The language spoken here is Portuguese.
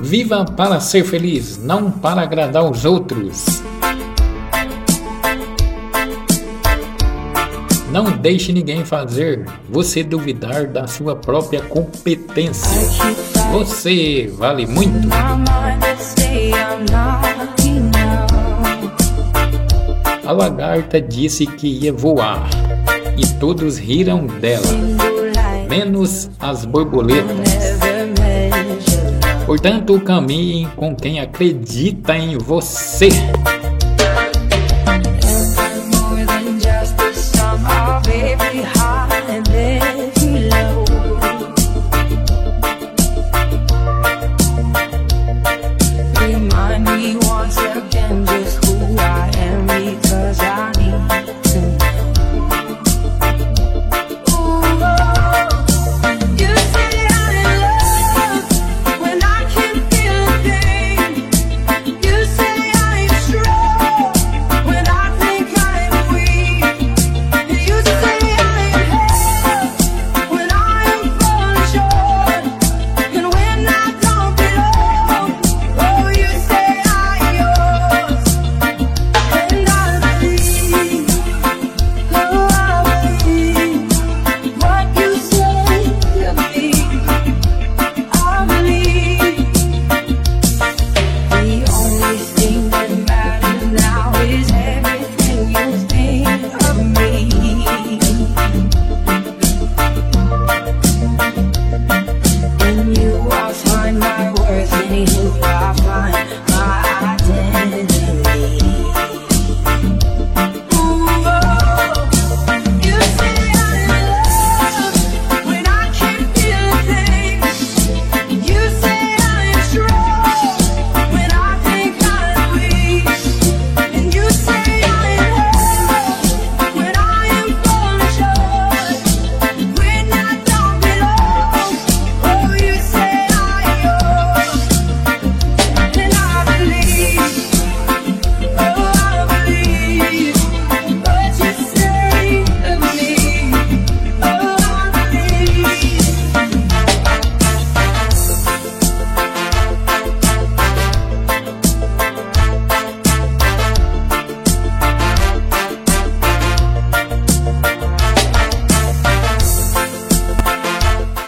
Viva para ser feliz, não para agradar os outros. Não deixe ninguém fazer você duvidar da sua própria competência. Você vale muito. A lagarta disse que ia voar e todos riram dela, menos as borboletas. Portanto, caminhe com quem acredita em você.